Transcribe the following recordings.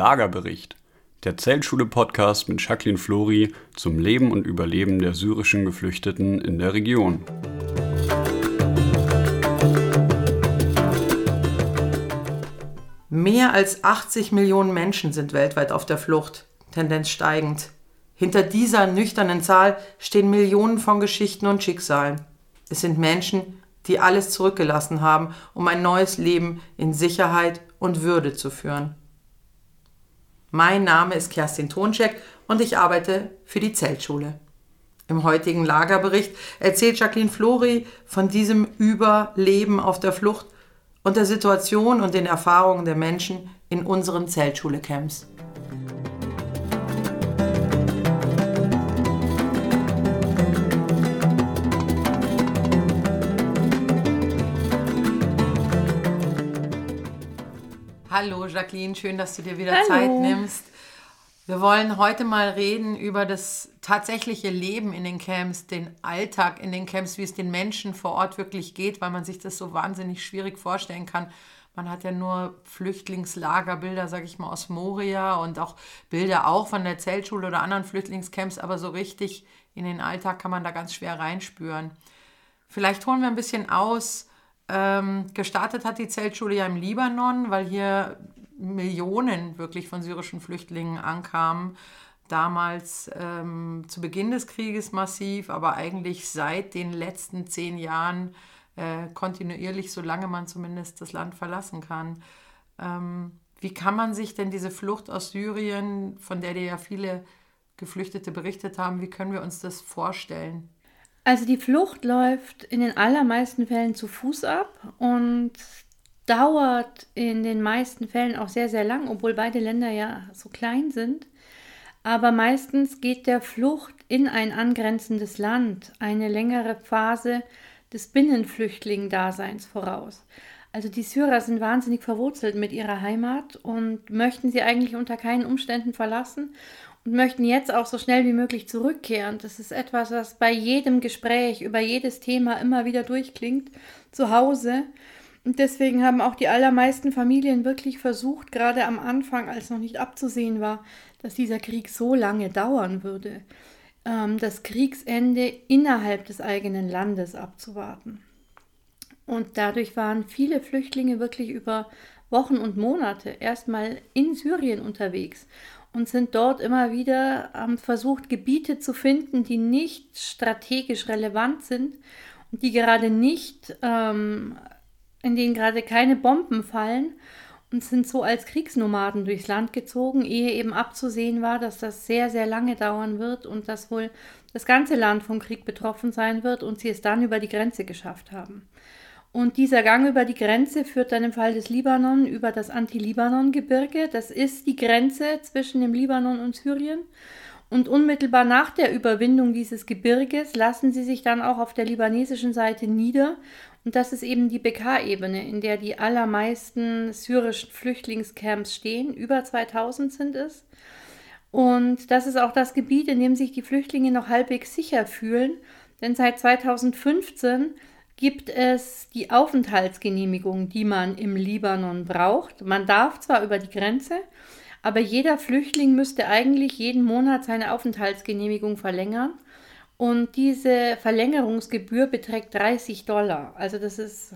Lagerbericht, der Zeltschule-Podcast mit Jacqueline Flori zum Leben und Überleben der syrischen Geflüchteten in der Region. Mehr als 80 Millionen Menschen sind weltweit auf der Flucht, Tendenz steigend. Hinter dieser nüchternen Zahl stehen Millionen von Geschichten und Schicksalen. Es sind Menschen, die alles zurückgelassen haben, um ein neues Leben in Sicherheit und Würde zu führen. Mein Name ist Kerstin Tonczek und ich arbeite für die Zeltschule. Im heutigen Lagerbericht erzählt Jacqueline Flori von diesem Überleben auf der Flucht und der Situation und den Erfahrungen der Menschen in unseren Zeltschule-Camps. Hallo Jacqueline, schön, dass du dir wieder Hallo. Zeit nimmst. Wir wollen heute mal reden über das tatsächliche Leben in den Camps, den Alltag in den Camps, wie es den Menschen vor Ort wirklich geht, weil man sich das so wahnsinnig schwierig vorstellen kann. Man hat ja nur Flüchtlingslagerbilder, sage ich mal, aus Moria und auch Bilder auch von der Zeltschule oder anderen Flüchtlingscamps, aber so richtig in den Alltag kann man da ganz schwer reinspüren. Vielleicht holen wir ein bisschen aus. Ähm, gestartet hat die Zeltschule ja im Libanon, weil hier Millionen wirklich von syrischen Flüchtlingen ankamen. Damals ähm, zu Beginn des Krieges massiv, aber eigentlich seit den letzten zehn Jahren äh, kontinuierlich, solange man zumindest das Land verlassen kann. Ähm, wie kann man sich denn diese Flucht aus Syrien, von der dir ja viele Geflüchtete berichtet haben, wie können wir uns das vorstellen? Also die Flucht läuft in den allermeisten Fällen zu Fuß ab und dauert in den meisten Fällen auch sehr, sehr lang, obwohl beide Länder ja so klein sind. Aber meistens geht der Flucht in ein angrenzendes Land eine längere Phase des Binnenflüchtling-Daseins voraus. Also die Syrer sind wahnsinnig verwurzelt mit ihrer Heimat und möchten sie eigentlich unter keinen Umständen verlassen und möchten jetzt auch so schnell wie möglich zurückkehren. Das ist etwas, was bei jedem Gespräch über jedes Thema immer wieder durchklingt. Zu Hause und deswegen haben auch die allermeisten Familien wirklich versucht, gerade am Anfang, als noch nicht abzusehen war, dass dieser Krieg so lange dauern würde, ähm, das Kriegsende innerhalb des eigenen Landes abzuwarten. Und dadurch waren viele Flüchtlinge wirklich über Wochen und Monate erstmal in Syrien unterwegs und sind dort immer wieder ähm, versucht, Gebiete zu finden, die nicht strategisch relevant sind und die gerade nicht ähm, in denen gerade keine Bomben fallen und sind so als Kriegsnomaden durchs Land gezogen, ehe eben abzusehen war, dass das sehr, sehr lange dauern wird und dass wohl das ganze Land vom Krieg betroffen sein wird und sie es dann über die Grenze geschafft haben. Und dieser Gang über die Grenze führt dann im Fall des Libanon über das Anti-Libanon-Gebirge. Das ist die Grenze zwischen dem Libanon und Syrien. Und unmittelbar nach der Überwindung dieses Gebirges lassen sie sich dann auch auf der libanesischen Seite nieder und das ist eben die BK-Ebene, in der die allermeisten syrischen Flüchtlingscamps stehen. Über 2000 sind es. Und das ist auch das Gebiet, in dem sich die Flüchtlinge noch halbwegs sicher fühlen. Denn seit 2015 gibt es die Aufenthaltsgenehmigung, die man im Libanon braucht. Man darf zwar über die Grenze, aber jeder Flüchtling müsste eigentlich jeden Monat seine Aufenthaltsgenehmigung verlängern. Und diese Verlängerungsgebühr beträgt 30 Dollar. Also das ist,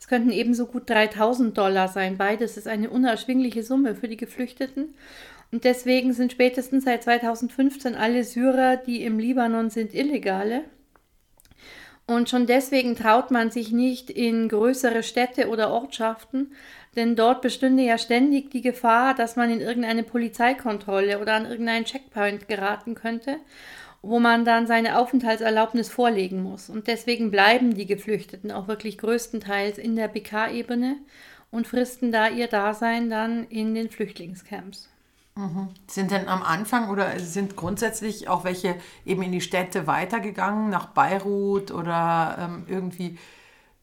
es könnten ebenso gut 3000 Dollar sein. Beides ist eine unerschwingliche Summe für die Geflüchteten. Und deswegen sind spätestens seit 2015 alle Syrer, die im Libanon sind, illegale. Und schon deswegen traut man sich nicht in größere Städte oder Ortschaften, denn dort bestünde ja ständig die Gefahr, dass man in irgendeine Polizeikontrolle oder an irgendeinen Checkpoint geraten könnte wo man dann seine Aufenthaltserlaubnis vorlegen muss. Und deswegen bleiben die Geflüchteten auch wirklich größtenteils in der BK-Ebene und fristen da ihr Dasein dann in den Flüchtlingscamps. Mhm. Sind denn am Anfang oder sind grundsätzlich auch welche eben in die Städte weitergegangen, nach Beirut oder ähm, irgendwie?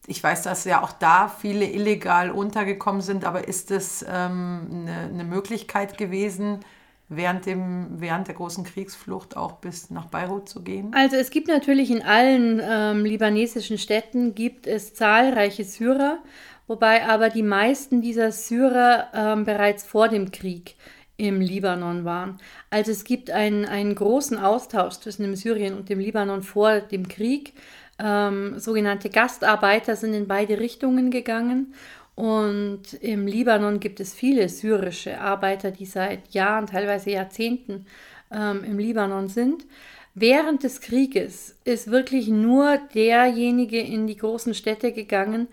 Ich weiß, dass ja auch da viele illegal untergekommen sind, aber ist es ähm, eine, eine Möglichkeit gewesen, während, dem, während der großen Kriegsflucht auch bis nach Beirut zu gehen? Also es gibt natürlich in allen ähm, libanesischen Städten gibt es zahlreiche Syrer, wobei aber die meisten dieser Syrer ähm, bereits vor dem Krieg im Libanon waren. Also es gibt einen, einen großen Austausch zwischen dem Syrien und dem Libanon vor dem Krieg. Ähm, sogenannte Gastarbeiter sind in beide Richtungen gegangen. Und im Libanon gibt es viele syrische Arbeiter, die seit Jahren, teilweise Jahrzehnten ähm, im Libanon sind. Während des Krieges ist wirklich nur derjenige in die großen Städte gegangen,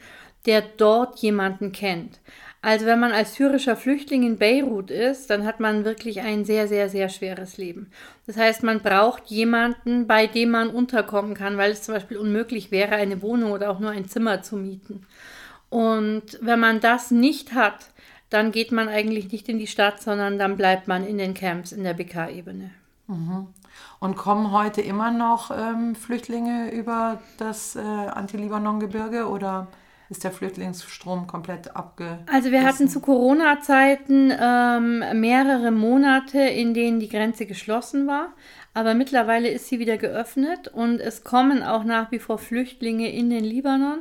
der dort jemanden kennt. Also wenn man als syrischer Flüchtling in Beirut ist, dann hat man wirklich ein sehr, sehr, sehr schweres Leben. Das heißt, man braucht jemanden, bei dem man unterkommen kann, weil es zum Beispiel unmöglich wäre, eine Wohnung oder auch nur ein Zimmer zu mieten. Und wenn man das nicht hat, dann geht man eigentlich nicht in die Stadt, sondern dann bleibt man in den Camps in der BK-Ebene. Mhm. Und kommen heute immer noch ähm, Flüchtlinge über das äh, Anti-Libanon-Gebirge oder? Ist der Flüchtlingsstrom komplett abge. Also wir hatten zu Corona-Zeiten ähm, mehrere Monate, in denen die Grenze geschlossen war. Aber mittlerweile ist sie wieder geöffnet und es kommen auch nach wie vor Flüchtlinge in den Libanon,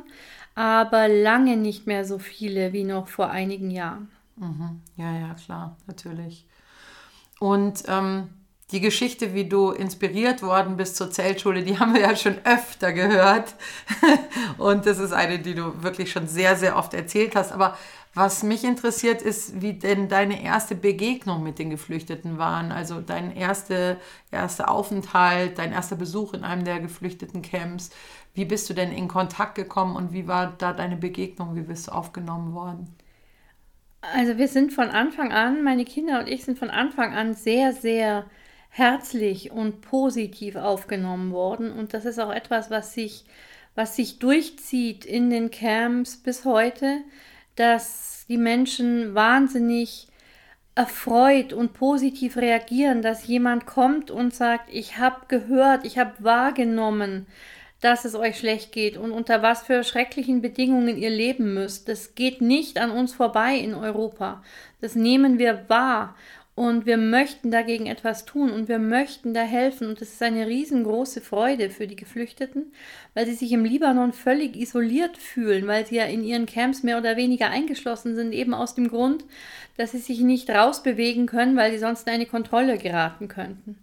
aber lange nicht mehr so viele wie noch vor einigen Jahren. Mhm. Ja, ja, klar, natürlich. Und ähm, die Geschichte, wie du inspiriert worden bist zur Zeltschule, die haben wir ja schon öfter gehört. Und das ist eine, die du wirklich schon sehr, sehr oft erzählt hast. Aber was mich interessiert, ist, wie denn deine erste Begegnung mit den Geflüchteten waren. Also dein erster erste Aufenthalt, dein erster Besuch in einem der geflüchteten Camps. Wie bist du denn in Kontakt gekommen und wie war da deine Begegnung? Wie bist du aufgenommen worden? Also wir sind von Anfang an, meine Kinder und ich sind von Anfang an sehr, sehr herzlich und positiv aufgenommen worden. Und das ist auch etwas, was sich, was sich durchzieht in den Camps bis heute, dass die Menschen wahnsinnig erfreut und positiv reagieren, dass jemand kommt und sagt, ich habe gehört, ich habe wahrgenommen, dass es euch schlecht geht und unter was für schrecklichen Bedingungen ihr leben müsst. Das geht nicht an uns vorbei in Europa. Das nehmen wir wahr und wir möchten dagegen etwas tun und wir möchten da helfen. Und das ist eine riesengroße Freude für die Geflüchteten, weil sie sich im Libanon völlig isoliert fühlen, weil sie ja in ihren Camps mehr oder weniger eingeschlossen sind, eben aus dem Grund, dass sie sich nicht rausbewegen können, weil sie sonst in eine Kontrolle geraten könnten.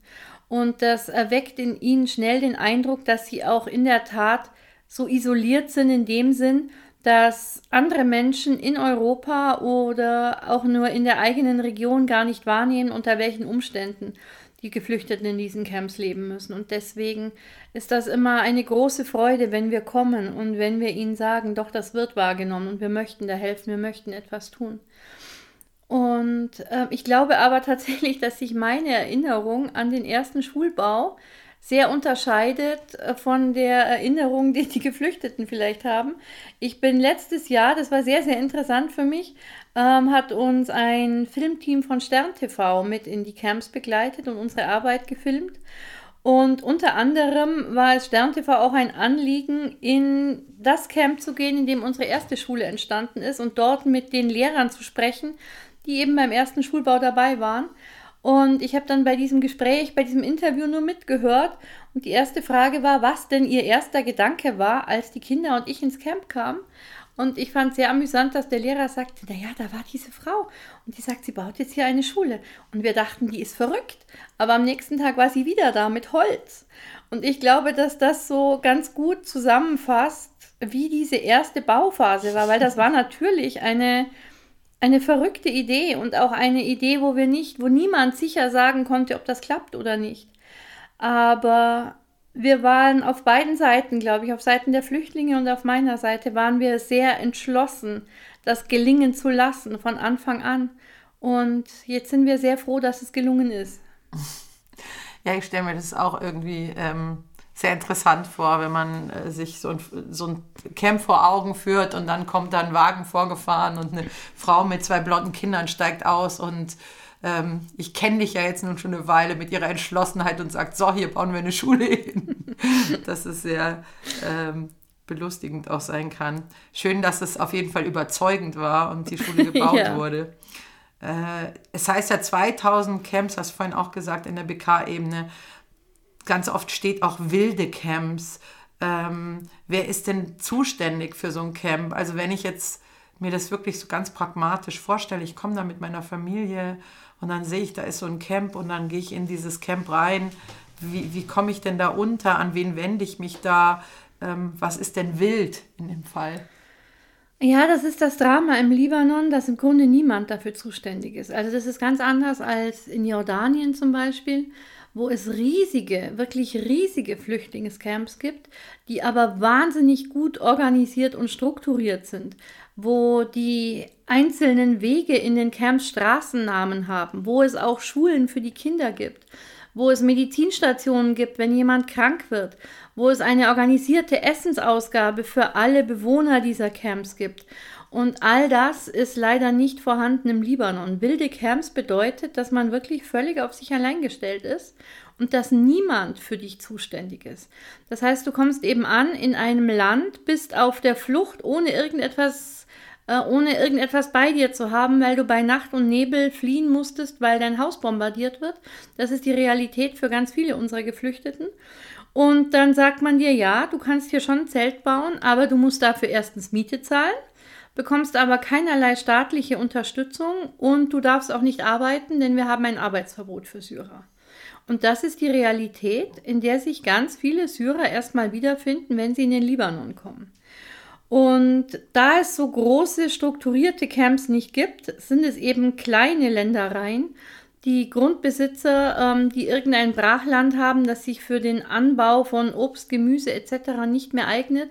Und das erweckt in ihnen schnell den Eindruck, dass sie auch in der Tat so isoliert sind in dem Sinn, dass andere Menschen in Europa oder auch nur in der eigenen Region gar nicht wahrnehmen, unter welchen Umständen die Geflüchteten in diesen Camps leben müssen. Und deswegen ist das immer eine große Freude, wenn wir kommen und wenn wir ihnen sagen, doch, das wird wahrgenommen und wir möchten da helfen, wir möchten etwas tun. Und äh, ich glaube aber tatsächlich, dass sich meine Erinnerung an den ersten Schulbau sehr unterscheidet äh, von der Erinnerung, die die Geflüchteten vielleicht haben. Ich bin letztes Jahr, das war sehr, sehr interessant für mich, ähm, hat uns ein Filmteam von Stern TV mit in die Camps begleitet und unsere Arbeit gefilmt. Und unter anderem war es Stern TV auch ein Anliegen, in das Camp zu gehen, in dem unsere erste Schule entstanden ist und dort mit den Lehrern zu sprechen, die eben beim ersten Schulbau dabei waren. Und ich habe dann bei diesem Gespräch, bei diesem Interview nur mitgehört. Und die erste Frage war, was denn ihr erster Gedanke war, als die Kinder und ich ins Camp kamen. Und ich fand sehr amüsant, dass der Lehrer sagte, naja, da war diese Frau. Und die sagt, sie baut jetzt hier eine Schule. Und wir dachten, die ist verrückt. Aber am nächsten Tag war sie wieder da mit Holz. Und ich glaube, dass das so ganz gut zusammenfasst, wie diese erste Bauphase war, weil das war natürlich eine, eine verrückte Idee und auch eine Idee, wo wir nicht, wo niemand sicher sagen konnte, ob das klappt oder nicht. Aber wir waren auf beiden Seiten, glaube ich, auf Seiten der Flüchtlinge und auf meiner Seite waren wir sehr entschlossen, das gelingen zu lassen von Anfang an. Und jetzt sind wir sehr froh, dass es gelungen ist. Ja, ich stelle mir das auch irgendwie ähm, sehr interessant vor, wenn man äh, sich so ein, so ein Camp vor Augen führt und dann kommt da ein Wagen vorgefahren und eine Frau mit zwei blonden Kindern steigt aus und ähm, ich kenne dich ja jetzt nun schon eine Weile mit ihrer Entschlossenheit und sagt, so, hier bauen wir eine Schule hin. dass es sehr ähm, belustigend auch sein kann. Schön, dass es auf jeden Fall überzeugend war und die Schule gebaut ja. wurde. Äh, es heißt ja 2000 Camps, hast du vorhin auch gesagt, in der BK-Ebene ganz oft steht auch wilde Camps. Ähm, wer ist denn zuständig für so ein Camp? Also wenn ich jetzt mir das wirklich so ganz pragmatisch vorstelle, ich komme da mit meiner Familie und dann sehe ich, da ist so ein Camp und dann gehe ich in dieses Camp rein. Wie, wie komme ich denn da unter? An wen wende ich mich da? Ähm, was ist denn wild in dem Fall? Ja, das ist das Drama im Libanon, dass im Grunde niemand dafür zuständig ist. Also das ist ganz anders als in Jordanien zum Beispiel, wo es riesige, wirklich riesige Flüchtlingscamps gibt, die aber wahnsinnig gut organisiert und strukturiert sind, wo die einzelnen Wege in den Camps Straßennamen haben, wo es auch Schulen für die Kinder gibt, wo es Medizinstationen gibt, wenn jemand krank wird, wo es eine organisierte Essensausgabe für alle Bewohner dieser Camps gibt. Und all das ist leider nicht vorhanden im Libanon. Wilde Camps bedeutet, dass man wirklich völlig auf sich allein gestellt ist und dass niemand für dich zuständig ist. Das heißt, du kommst eben an in einem Land, bist auf der Flucht, ohne irgendetwas äh, ohne irgendetwas bei dir zu haben, weil du bei Nacht und Nebel fliehen musstest, weil dein Haus bombardiert wird. Das ist die Realität für ganz viele unserer Geflüchteten. Und dann sagt man dir, ja, du kannst hier schon ein Zelt bauen, aber du musst dafür erstens Miete zahlen, bekommst aber keinerlei staatliche Unterstützung und du darfst auch nicht arbeiten, denn wir haben ein Arbeitsverbot für Syrer. Und das ist die Realität, in der sich ganz viele Syrer erstmal wiederfinden, wenn sie in den Libanon kommen. Und da es so große strukturierte Camps nicht gibt, sind es eben kleine Ländereien, die Grundbesitzer, ähm, die irgendein Brachland haben, das sich für den Anbau von Obst, Gemüse etc. nicht mehr eignet,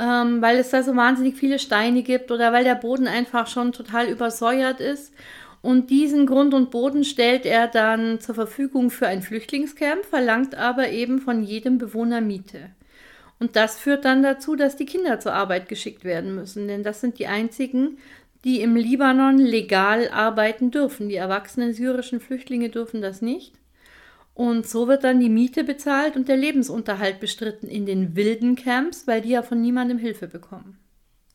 ähm, weil es da so wahnsinnig viele Steine gibt oder weil der Boden einfach schon total übersäuert ist. Und diesen Grund und Boden stellt er dann zur Verfügung für ein Flüchtlingscamp, verlangt aber eben von jedem Bewohner Miete. Und das führt dann dazu, dass die Kinder zur Arbeit geschickt werden müssen, denn das sind die einzigen, die im Libanon legal arbeiten dürfen. Die erwachsenen syrischen Flüchtlinge dürfen das nicht. Und so wird dann die Miete bezahlt und der Lebensunterhalt bestritten in den wilden Camps, weil die ja von niemandem Hilfe bekommen.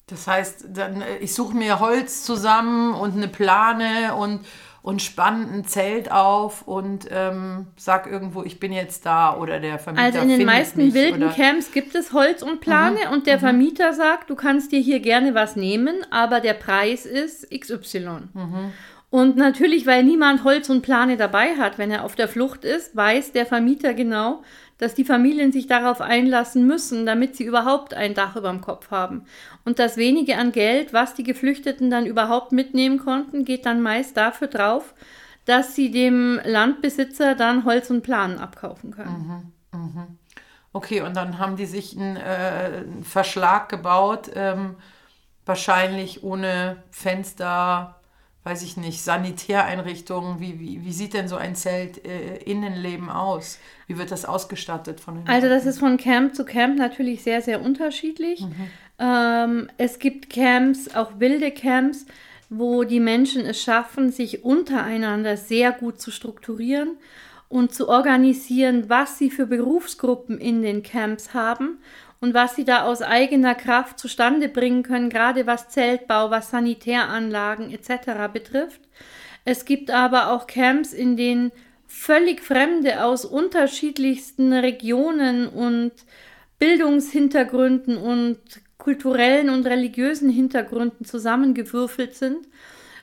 Das heißt, dann, äh, ich suche mir Holz zusammen und eine Plane und und spann ein Zelt auf und ähm, sag irgendwo, ich bin jetzt da oder der Vermieter Also in den meisten wilden oder? Camps gibt es Holz und Plane mhm. und der mhm. Vermieter sagt, du kannst dir hier gerne was nehmen, aber der Preis ist XY. Mhm. Und natürlich, weil niemand Holz und Plane dabei hat, wenn er auf der Flucht ist, weiß der Vermieter genau, dass die Familien sich darauf einlassen müssen, damit sie überhaupt ein Dach über dem Kopf haben. Und das wenige an Geld, was die Geflüchteten dann überhaupt mitnehmen konnten, geht dann meist dafür drauf, dass sie dem Landbesitzer dann Holz und Planen abkaufen können. Mhm, mh. Okay, und dann haben die sich einen, äh, Verschlag gebaut, ähm, wahrscheinlich ohne Fenster, weiß ich nicht, Sanitäreinrichtungen. Wie, wie, wie sieht denn so ein Zelt äh, Innenleben aus? Wie wird das ausgestattet von den Also das ist von Camp zu Camp natürlich sehr, sehr unterschiedlich. Mhm. Ähm, es gibt Camps, auch wilde Camps, wo die Menschen es schaffen, sich untereinander sehr gut zu strukturieren und zu organisieren, was sie für Berufsgruppen in den Camps haben und was sie da aus eigener Kraft zustande bringen können, gerade was Zeltbau, was Sanitäranlagen etc. betrifft. Es gibt aber auch Camps, in denen völlig Fremde aus unterschiedlichsten Regionen und Bildungshintergründen und kulturellen und religiösen Hintergründen zusammengewürfelt sind,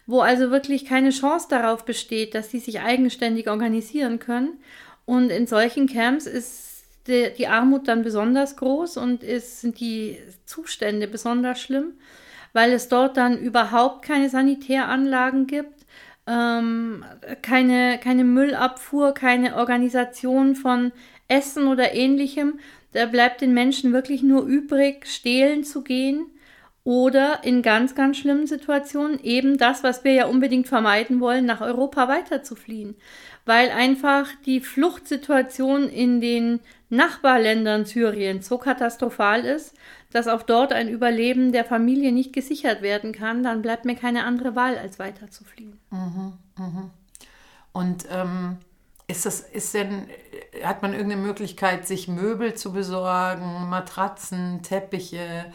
wo also wirklich keine Chance darauf besteht, dass sie sich eigenständig organisieren können. Und in solchen Camps ist die, die Armut dann besonders groß und ist, sind die Zustände besonders schlimm, weil es dort dann überhaupt keine Sanitäranlagen gibt, ähm, keine, keine Müllabfuhr, keine Organisation von Essen oder ähnlichem. Da bleibt den Menschen wirklich nur übrig, stehlen zu gehen oder in ganz, ganz schlimmen Situationen eben das, was wir ja unbedingt vermeiden wollen, nach Europa weiterzufliehen weil einfach die Fluchtsituation in den Nachbarländern Syriens so katastrophal ist, dass auch dort ein Überleben der Familie nicht gesichert werden kann, dann bleibt mir keine andere Wahl, als weiter zu fliehen. Mhm, mh. Und ähm, ist das, ist denn, hat man irgendeine Möglichkeit, sich Möbel zu besorgen, Matratzen, Teppiche,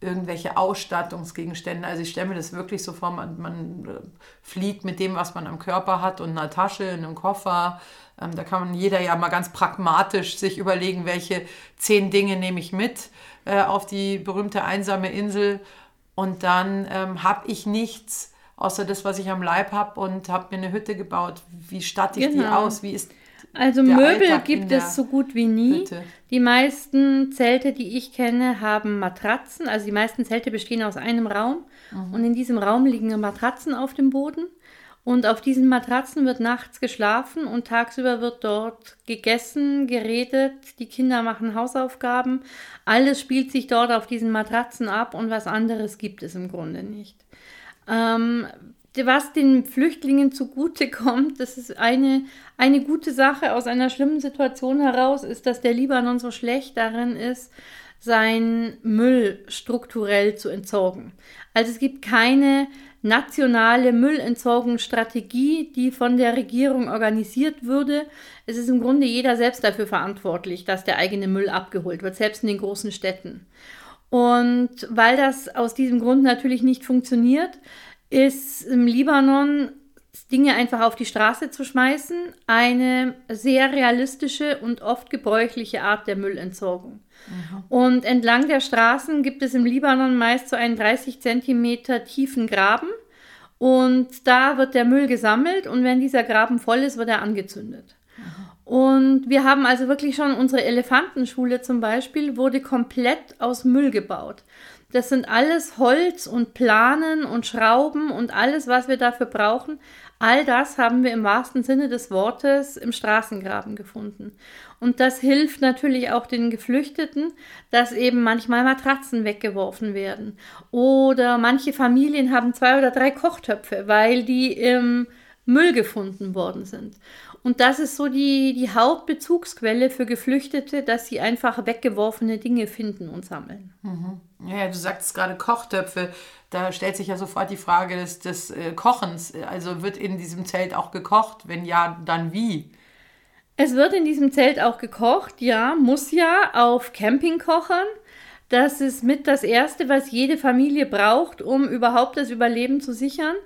irgendwelche Ausstattungsgegenstände. Also ich stelle mir das wirklich so vor, man, man äh, flieht mit dem, was man am Körper hat und einer Tasche, in einem Koffer. Ähm, da kann man jeder ja mal ganz pragmatisch sich überlegen, welche zehn Dinge nehme ich mit äh, auf die berühmte einsame Insel. und dann ähm, habe ich nichts außer das, was ich am Leib habe und habe mir eine Hütte gebaut. Wie statte ich genau. die aus? Wie ist also Möbel Alltag gibt es so gut wie nie. Hütte. Die meisten Zelte, die ich kenne, haben Matratzen. Also die meisten Zelte bestehen aus einem Raum mhm. und in diesem Raum liegen Matratzen auf dem Boden. Und auf diesen Matratzen wird nachts geschlafen und tagsüber wird dort gegessen, geredet, die Kinder machen Hausaufgaben. Alles spielt sich dort auf diesen Matratzen ab und was anderes gibt es im Grunde nicht. Ähm, was den Flüchtlingen zugute kommt, das ist eine, eine gute Sache aus einer schlimmen Situation heraus, ist, dass der Libanon so schlecht darin ist, seinen Müll strukturell zu entsorgen. Also es gibt keine nationale Müllentsorgungsstrategie, die von der Regierung organisiert würde. Es ist im Grunde jeder selbst dafür verantwortlich, dass der eigene Müll abgeholt wird, selbst in den großen Städten. Und weil das aus diesem Grund natürlich nicht funktioniert, ist im Libanon Dinge einfach auf die Straße zu schmeißen eine sehr realistische und oft gebräuchliche Art der Müllentsorgung. Mhm. Und entlang der Straßen gibt es im Libanon meist so einen 30 Zentimeter tiefen Graben und da wird der Müll gesammelt und wenn dieser Graben voll ist, wird er angezündet. Mhm. Und wir haben also wirklich schon unsere Elefantenschule zum Beispiel wurde komplett aus Müll gebaut. Das sind alles Holz und Planen und Schrauben und alles, was wir dafür brauchen, All das haben wir im wahrsten Sinne des Wortes im Straßengraben gefunden. Und das hilft natürlich auch den Geflüchteten, dass eben manchmal Matratzen weggeworfen werden. Oder manche Familien haben zwei oder drei Kochtöpfe, weil die im Müll gefunden worden sind. Und das ist so die, die Hauptbezugsquelle für Geflüchtete, dass sie einfach weggeworfene Dinge finden und sammeln. Mhm. Ja, du sagst gerade Kochtöpfe. Da stellt sich ja sofort die Frage des, des äh, Kochens. Also wird in diesem Zelt auch gekocht? Wenn ja, dann wie? Es wird in diesem Zelt auch gekocht, ja, muss ja auf Campingkochern. Das ist mit das Erste, was jede Familie braucht, um überhaupt das Überleben zu sichern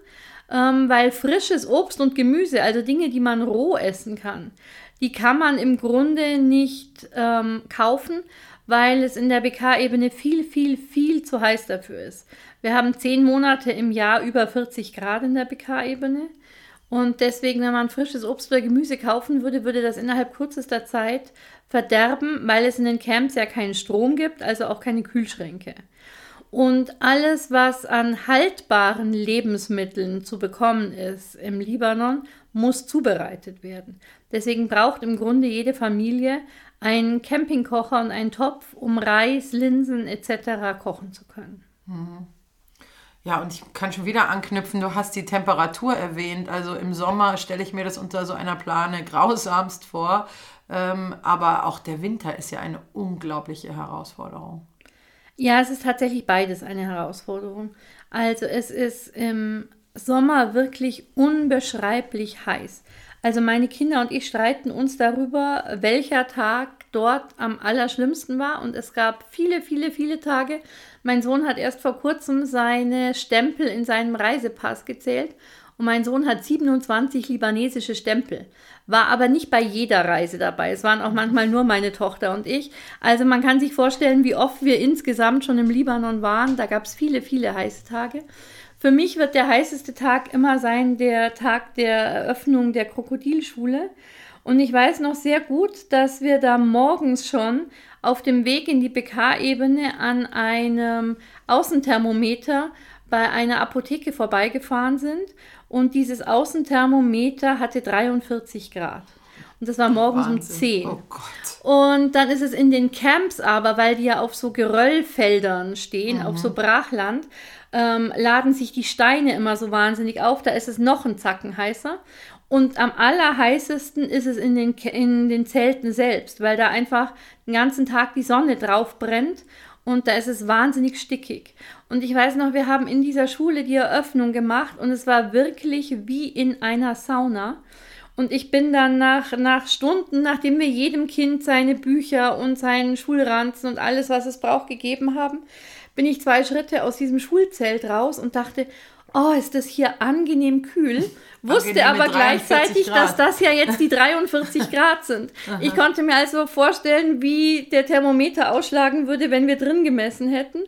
ähm, weil frisches Obst und Gemüse, also Dinge, die man roh essen kann, die kann man im Grunde nicht ähm, kaufen, weil es in der BK-Ebene viel, viel, viel zu heiß dafür ist. Wir haben zehn Monate im Jahr über 40 Grad in der BK-Ebene. Und deswegen, wenn man frisches Obst oder Gemüse kaufen würde, würde das innerhalb kürzester Zeit verderben, weil es in den Camps ja keinen Strom gibt, also auch keine Kühlschränke. Und alles, was an haltbaren Lebensmitteln zu bekommen ist im Libanon, muss zubereitet werden. Deswegen braucht im Grunde jede Familie einen Campingkocher und einen Topf, um Reis, Linsen etc. kochen zu können. Mhm. Ja, und ich kann schon wieder anknüpfen, du hast die Temperatur erwähnt. Also im Sommer stelle ich mir das unter so einer Plane grausamst vor. Ähm, aber auch der Winter ist ja eine unglaubliche Herausforderung. Ja, es ist tatsächlich beides eine Herausforderung. Also es ist im Sommer wirklich unbeschreiblich heiß. Also meine Kinder und ich streiten uns darüber, welcher Tag dort am allerschlimmsten war. Und es gab viele, viele, viele Tage. Mein Sohn hat erst vor kurzem seine Stempel in seinem Reisepass gezählt. Und mein Sohn hat 27 libanesische Stempel war aber nicht bei jeder Reise dabei. Es waren auch manchmal nur meine Tochter und ich. Also man kann sich vorstellen, wie oft wir insgesamt schon im Libanon waren. Da gab es viele, viele heiße Tage. Für mich wird der heißeste Tag immer sein der Tag der Eröffnung der Krokodilschule. Und ich weiß noch sehr gut, dass wir da morgens schon auf dem Weg in die BK-Ebene an einem Außenthermometer bei einer Apotheke vorbeigefahren sind und dieses Außenthermometer hatte 43 Grad. Und das war morgens Wahnsinn. um 10. Oh Gott. Und dann ist es in den Camps aber, weil die ja auf so Geröllfeldern stehen, mhm. auf so Brachland, ähm, laden sich die Steine immer so wahnsinnig auf. Da ist es noch ein Zacken heißer. Und am allerheißesten ist es in den, in den Zelten selbst, weil da einfach den ganzen Tag die Sonne drauf brennt und da ist es wahnsinnig stickig. Und ich weiß noch, wir haben in dieser Schule die Eröffnung gemacht und es war wirklich wie in einer Sauna. Und ich bin dann nach, nach Stunden, nachdem wir jedem Kind seine Bücher und seinen Schulranzen und alles, was es braucht, gegeben haben, bin ich zwei Schritte aus diesem Schulzelt raus und dachte, oh, ist das hier angenehm kühl. Wusste aber gleichzeitig, Grad. dass das ja jetzt die 43 Grad sind. ich konnte mir also vorstellen, wie der Thermometer ausschlagen würde, wenn wir drin gemessen hätten.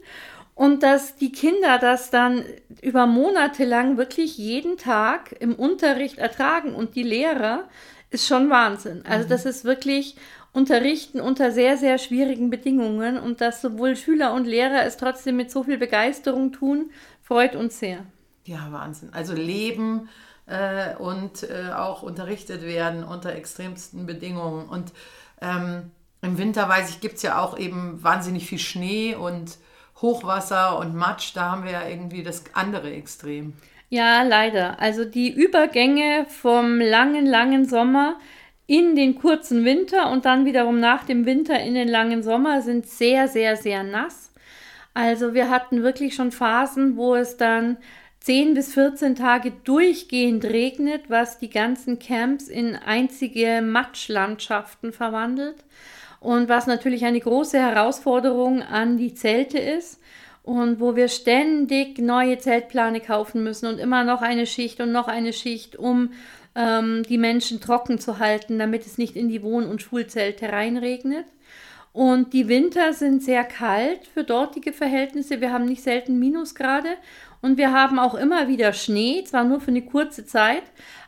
Und dass die Kinder das dann über Monate lang wirklich jeden Tag im Unterricht ertragen und die Lehrer, ist schon Wahnsinn. Also mhm. das ist wirklich Unterrichten unter sehr, sehr schwierigen Bedingungen und dass sowohl Schüler und Lehrer es trotzdem mit so viel Begeisterung tun, freut uns sehr. Ja, Wahnsinn. Also Leben äh, und äh, auch unterrichtet werden unter extremsten Bedingungen. Und ähm, im Winter, weiß ich, gibt es ja auch eben wahnsinnig viel Schnee und Hochwasser und Matsch. Da haben wir ja irgendwie das andere Extrem. Ja, leider. Also die Übergänge vom langen, langen Sommer in den kurzen Winter und dann wiederum nach dem Winter in den langen Sommer sind sehr, sehr, sehr nass. Also wir hatten wirklich schon Phasen, wo es dann 10 bis 14 Tage durchgehend regnet, was die ganzen Camps in einzige Matschlandschaften verwandelt und was natürlich eine große Herausforderung an die Zelte ist und wo wir ständig neue Zeltplane kaufen müssen und immer noch eine Schicht und noch eine Schicht, um ähm, die Menschen trocken zu halten, damit es nicht in die Wohn- und Schulzelte reinregnet. Und die Winter sind sehr kalt für dortige Verhältnisse. Wir haben nicht selten Minusgrade und wir haben auch immer wieder Schnee, zwar nur für eine kurze Zeit,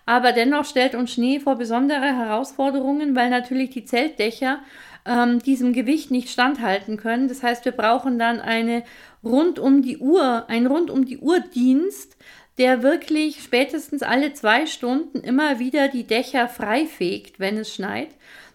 aber dennoch stellt uns Schnee vor besondere Herausforderungen, weil natürlich die Zeltdächer ähm, diesem Gewicht nicht standhalten können. Das heißt, wir brauchen dann eine rund um die Uhr, ein rund um die Uhr Dienst, der wirklich spätestens alle zwei Stunden immer wieder die Dächer freifegt, wenn es schneit,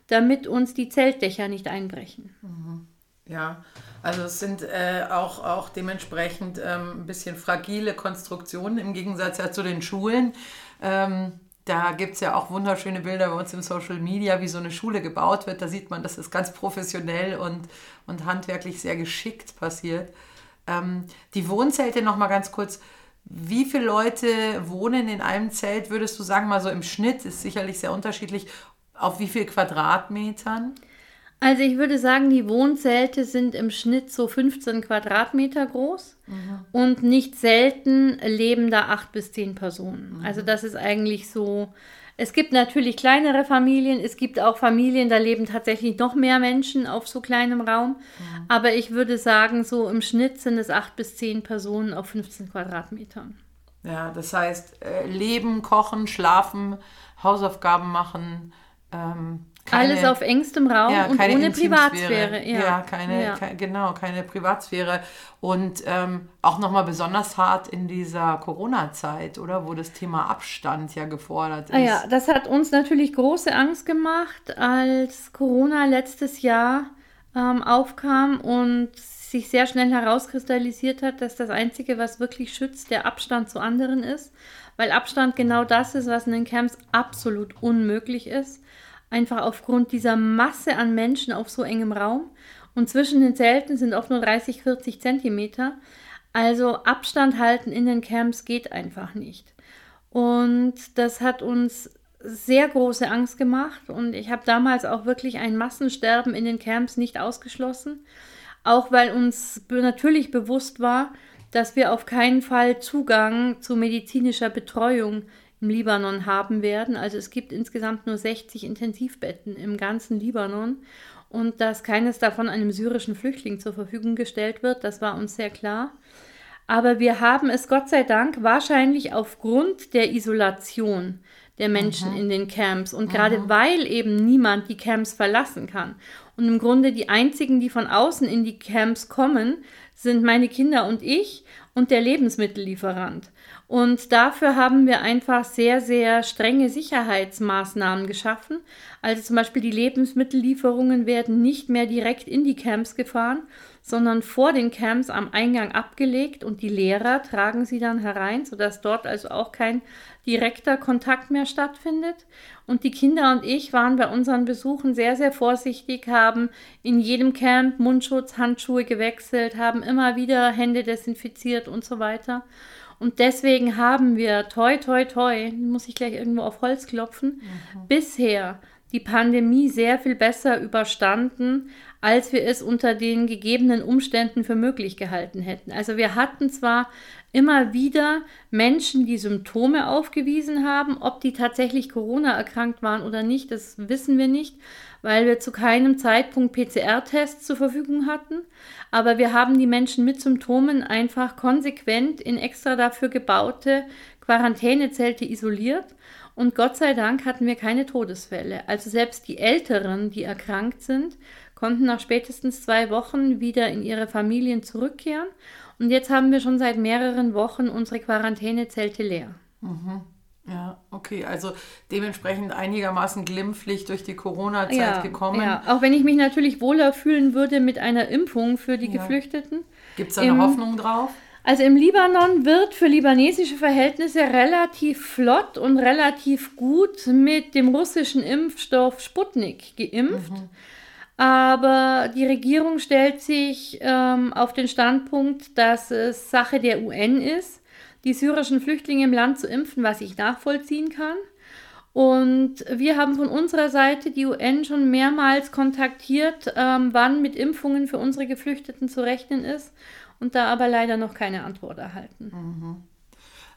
damit uns die Zeltdächer nicht einbrechen. Mhm. Ja, also es sind äh, auch, auch dementsprechend ähm, ein bisschen fragile Konstruktionen im Gegensatz ja zu den Schulen. Ähm, da gibt es ja auch wunderschöne Bilder bei uns im Social Media, wie so eine Schule gebaut wird. Da sieht man, dass es ganz professionell und, und handwerklich sehr geschickt passiert. Ähm, die Wohnzelte noch mal ganz kurz. Wie viele Leute wohnen in einem Zelt, würdest du sagen, mal so im Schnitt, ist sicherlich sehr unterschiedlich, auf wie viel Quadratmetern? Also ich würde sagen, die Wohnzelte sind im Schnitt so 15 Quadratmeter groß mhm. und nicht selten leben da acht bis zehn Personen. Mhm. Also das ist eigentlich so. Es gibt natürlich kleinere Familien, es gibt auch Familien, da leben tatsächlich noch mehr Menschen auf so kleinem Raum. Mhm. Aber ich würde sagen, so im Schnitt sind es acht bis zehn Personen auf 15 Quadratmetern. Ja, das heißt, äh, leben, kochen, schlafen, Hausaufgaben machen, ähm, keine, Alles auf engstem Raum ja, und ohne Privatsphäre. Ja, ja keine, ja. Ke genau, keine Privatsphäre. Und ähm, auch nochmal besonders hart in dieser Corona-Zeit, oder? Wo das Thema Abstand ja gefordert ist. Ah ja, das hat uns natürlich große Angst gemacht, als Corona letztes Jahr ähm, aufkam und sich sehr schnell herauskristallisiert hat, dass das Einzige, was wirklich schützt, der Abstand zu anderen ist. Weil Abstand genau das ist, was in den Camps absolut unmöglich ist einfach aufgrund dieser Masse an Menschen auf so engem Raum. Und zwischen den Zelten sind oft nur 30, 40 Zentimeter. Also Abstand halten in den Camps geht einfach nicht. Und das hat uns sehr große Angst gemacht. Und ich habe damals auch wirklich ein Massensterben in den Camps nicht ausgeschlossen. Auch weil uns natürlich bewusst war, dass wir auf keinen Fall Zugang zu medizinischer Betreuung im Libanon haben werden. Also es gibt insgesamt nur 60 Intensivbetten im ganzen Libanon und dass keines davon einem syrischen Flüchtling zur Verfügung gestellt wird, das war uns sehr klar. Aber wir haben es Gott sei Dank wahrscheinlich aufgrund der Isolation der Menschen mhm. in den Camps und gerade weil eben niemand die Camps verlassen kann und im Grunde die einzigen, die von außen in die Camps kommen, sind meine Kinder und ich und der Lebensmittellieferant. Und dafür haben wir einfach sehr, sehr strenge Sicherheitsmaßnahmen geschaffen. Also zum Beispiel die Lebensmittellieferungen werden nicht mehr direkt in die Camps gefahren, sondern vor den Camps am Eingang abgelegt und die Lehrer tragen sie dann herein, sodass dort also auch kein direkter Kontakt mehr stattfindet. Und die Kinder und ich waren bei unseren Besuchen sehr, sehr vorsichtig, haben in jedem Camp Mundschutz, Handschuhe gewechselt, haben immer wieder Hände desinfiziert und so weiter. Und deswegen haben wir, toi, toi, toi, muss ich gleich irgendwo auf Holz klopfen, mhm. bisher die Pandemie sehr viel besser überstanden als wir es unter den gegebenen Umständen für möglich gehalten hätten. Also wir hatten zwar immer wieder Menschen, die Symptome aufgewiesen haben, ob die tatsächlich Corona erkrankt waren oder nicht, das wissen wir nicht, weil wir zu keinem Zeitpunkt PCR-Tests zur Verfügung hatten. Aber wir haben die Menschen mit Symptomen einfach konsequent in extra dafür gebaute Quarantänezelte isoliert. Und Gott sei Dank hatten wir keine Todesfälle. Also selbst die Älteren, die erkrankt sind, konnten nach spätestens zwei Wochen wieder in ihre Familien zurückkehren. Und jetzt haben wir schon seit mehreren Wochen unsere Quarantänezelte leer. Mhm. Ja, okay, also dementsprechend einigermaßen glimpflich durch die Corona-Zeit ja, gekommen. Ja, auch wenn ich mich natürlich wohler fühlen würde mit einer Impfung für die ja. Geflüchteten. Gibt es da eine Im, Hoffnung drauf? Also im Libanon wird für libanesische Verhältnisse relativ flott und relativ gut mit dem russischen Impfstoff Sputnik geimpft. Mhm. Aber die Regierung stellt sich ähm, auf den Standpunkt, dass es Sache der UN ist, die syrischen Flüchtlinge im Land zu impfen, was ich nachvollziehen kann. Und wir haben von unserer Seite die UN schon mehrmals kontaktiert, ähm, wann mit Impfungen für unsere Geflüchteten zu rechnen ist und da aber leider noch keine Antwort erhalten. Mhm.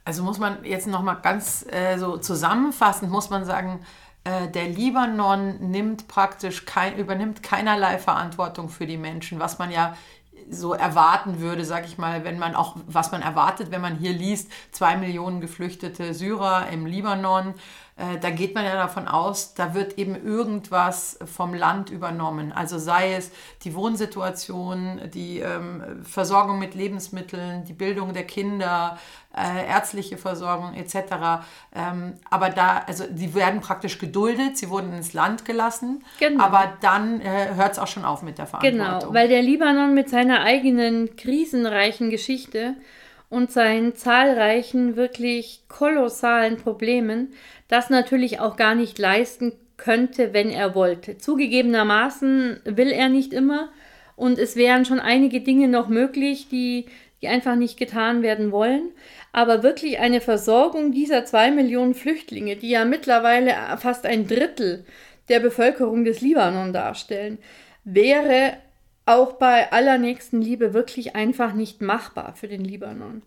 Also muss man jetzt nochmal ganz äh, so zusammenfassend, muss man sagen, äh, der Libanon nimmt praktisch kein, übernimmt keinerlei Verantwortung für die Menschen, was man ja so erwarten würde, sag ich mal, wenn man auch, was man erwartet, wenn man hier liest, zwei Millionen geflüchtete Syrer im Libanon, da geht man ja davon aus, da wird eben irgendwas vom Land übernommen. Also sei es die Wohnsituation, die ähm, Versorgung mit Lebensmitteln, die Bildung der Kinder, äh, ärztliche Versorgung etc. Ähm, aber da, also die werden praktisch geduldet, sie wurden ins Land gelassen, genau. aber dann äh, hört es auch schon auf mit der Verantwortung. Genau, weil der Libanon mit seiner eigenen krisenreichen Geschichte und seinen zahlreichen, wirklich kolossalen Problemen das natürlich auch gar nicht leisten könnte, wenn er wollte. Zugegebenermaßen will er nicht immer und es wären schon einige Dinge noch möglich, die, die einfach nicht getan werden wollen. Aber wirklich eine Versorgung dieser zwei Millionen Flüchtlinge, die ja mittlerweile fast ein Drittel der Bevölkerung des Libanon darstellen, wäre auch bei allernächsten Liebe wirklich einfach nicht machbar für den Libanon.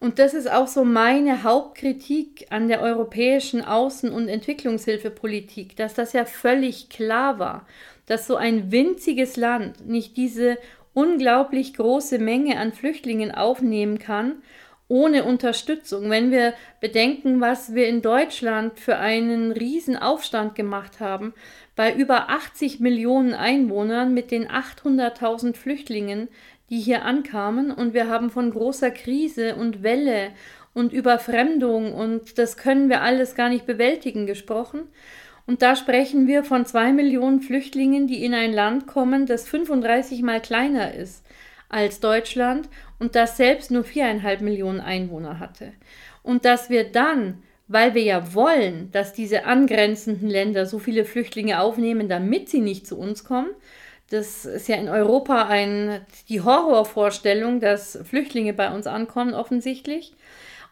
Und das ist auch so meine Hauptkritik an der europäischen Außen- und Entwicklungshilfepolitik, dass das ja völlig klar war, dass so ein winziges Land nicht diese unglaublich große Menge an Flüchtlingen aufnehmen kann ohne Unterstützung. Wenn wir bedenken, was wir in Deutschland für einen riesen Aufstand gemacht haben, bei über 80 Millionen Einwohnern mit den 800.000 Flüchtlingen, die hier ankamen, und wir haben von großer Krise und Welle und Überfremdung und das können wir alles gar nicht bewältigen gesprochen. Und da sprechen wir von zwei Millionen Flüchtlingen, die in ein Land kommen, das 35 mal kleiner ist als Deutschland und das selbst nur viereinhalb Millionen Einwohner hatte. Und dass wir dann, weil wir ja wollen, dass diese angrenzenden Länder so viele Flüchtlinge aufnehmen, damit sie nicht zu uns kommen, das ist ja in Europa ein, die Horrorvorstellung, dass Flüchtlinge bei uns ankommen, offensichtlich.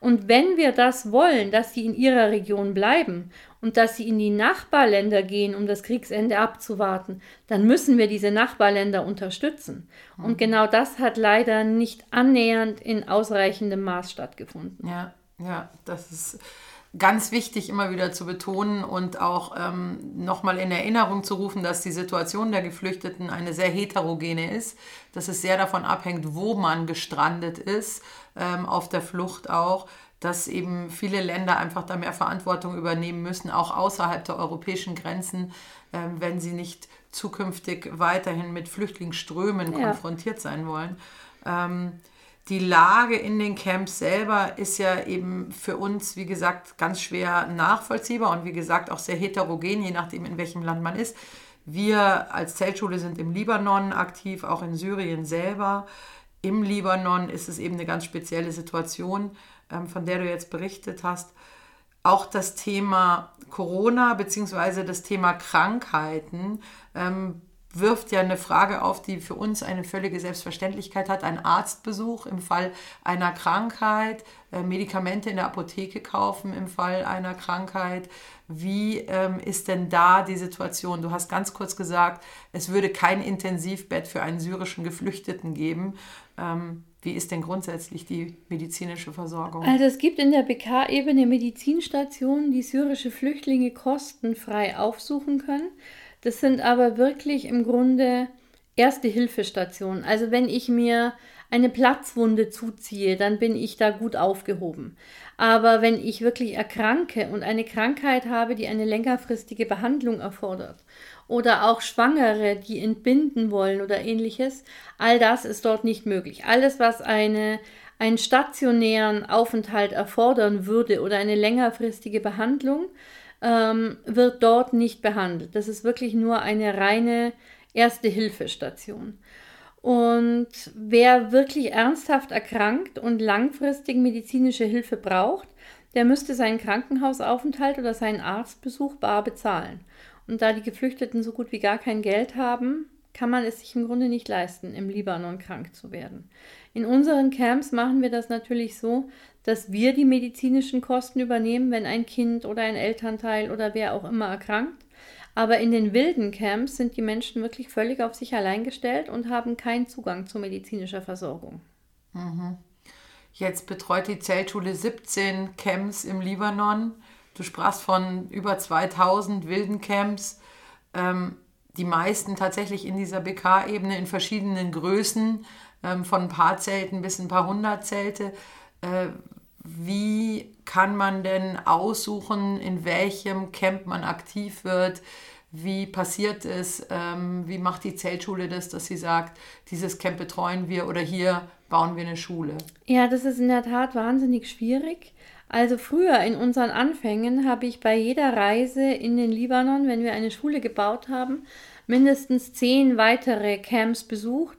Und wenn wir das wollen, dass sie in ihrer Region bleiben und dass sie in die Nachbarländer gehen, um das Kriegsende abzuwarten, dann müssen wir diese Nachbarländer unterstützen. Mhm. Und genau das hat leider nicht annähernd in ausreichendem Maß stattgefunden. Ja, ja, das ist ganz wichtig immer wieder zu betonen und auch ähm, nochmal in Erinnerung zu rufen, dass die Situation der Geflüchteten eine sehr heterogene ist, dass es sehr davon abhängt, wo man gestrandet ist, ähm, auf der Flucht auch, dass eben viele Länder einfach da mehr Verantwortung übernehmen müssen, auch außerhalb der europäischen Grenzen, ähm, wenn sie nicht zukünftig weiterhin mit Flüchtlingsströmen ja. konfrontiert sein wollen. Ähm, die Lage in den Camps selber ist ja eben für uns, wie gesagt, ganz schwer nachvollziehbar und wie gesagt auch sehr heterogen, je nachdem, in welchem Land man ist. Wir als Zeltschule sind im Libanon aktiv, auch in Syrien selber. Im Libanon ist es eben eine ganz spezielle Situation, ähm, von der du jetzt berichtet hast. Auch das Thema Corona bzw. das Thema Krankheiten ähm, wirft ja eine Frage auf, die für uns eine völlige Selbstverständlichkeit hat. Ein Arztbesuch im Fall einer Krankheit, äh, Medikamente in der Apotheke kaufen im Fall einer Krankheit. Wie ähm, ist denn da die Situation? Du hast ganz kurz gesagt, es würde kein Intensivbett für einen syrischen Geflüchteten geben. Ähm, wie ist denn grundsätzlich die medizinische Versorgung? Also es gibt in der BK-Ebene Medizinstationen, die syrische Flüchtlinge kostenfrei aufsuchen können. Das sind aber wirklich im Grunde erste Hilfestationen. Also wenn ich mir eine Platzwunde zuziehe, dann bin ich da gut aufgehoben. Aber wenn ich wirklich erkranke und eine Krankheit habe, die eine längerfristige Behandlung erfordert oder auch Schwangere, die entbinden wollen oder ähnliches, all das ist dort nicht möglich. Alles, was eine, einen stationären Aufenthalt erfordern würde oder eine längerfristige Behandlung, ähm, wird dort nicht behandelt. Das ist wirklich nur eine reine Erste-Hilfe-Station. Und wer wirklich ernsthaft erkrankt und langfristig medizinische Hilfe braucht, der müsste seinen Krankenhausaufenthalt oder seinen Arztbesuch bar bezahlen. Und da die Geflüchteten so gut wie gar kein Geld haben, kann man es sich im Grunde nicht leisten, im Libanon krank zu werden. In unseren Camps machen wir das natürlich so, dass wir die medizinischen Kosten übernehmen, wenn ein Kind oder ein Elternteil oder wer auch immer erkrankt. Aber in den wilden Camps sind die Menschen wirklich völlig auf sich allein gestellt und haben keinen Zugang zu medizinischer Versorgung. Mhm. Jetzt betreut die Zeltschule 17 Camps im Libanon. Du sprachst von über 2000 wilden Camps. Ähm, die meisten tatsächlich in dieser BK-Ebene in verschiedenen Größen, ähm, von ein paar Zelten bis ein paar hundert Zelte. Äh, wie kann man denn aussuchen, in welchem Camp man aktiv wird? Wie passiert es? Ähm, wie macht die Zeltschule das, dass sie sagt, dieses Camp betreuen wir oder hier bauen wir eine Schule? Ja, das ist in der Tat wahnsinnig schwierig. Also früher in unseren Anfängen habe ich bei jeder Reise in den Libanon, wenn wir eine Schule gebaut haben, mindestens zehn weitere Camps besucht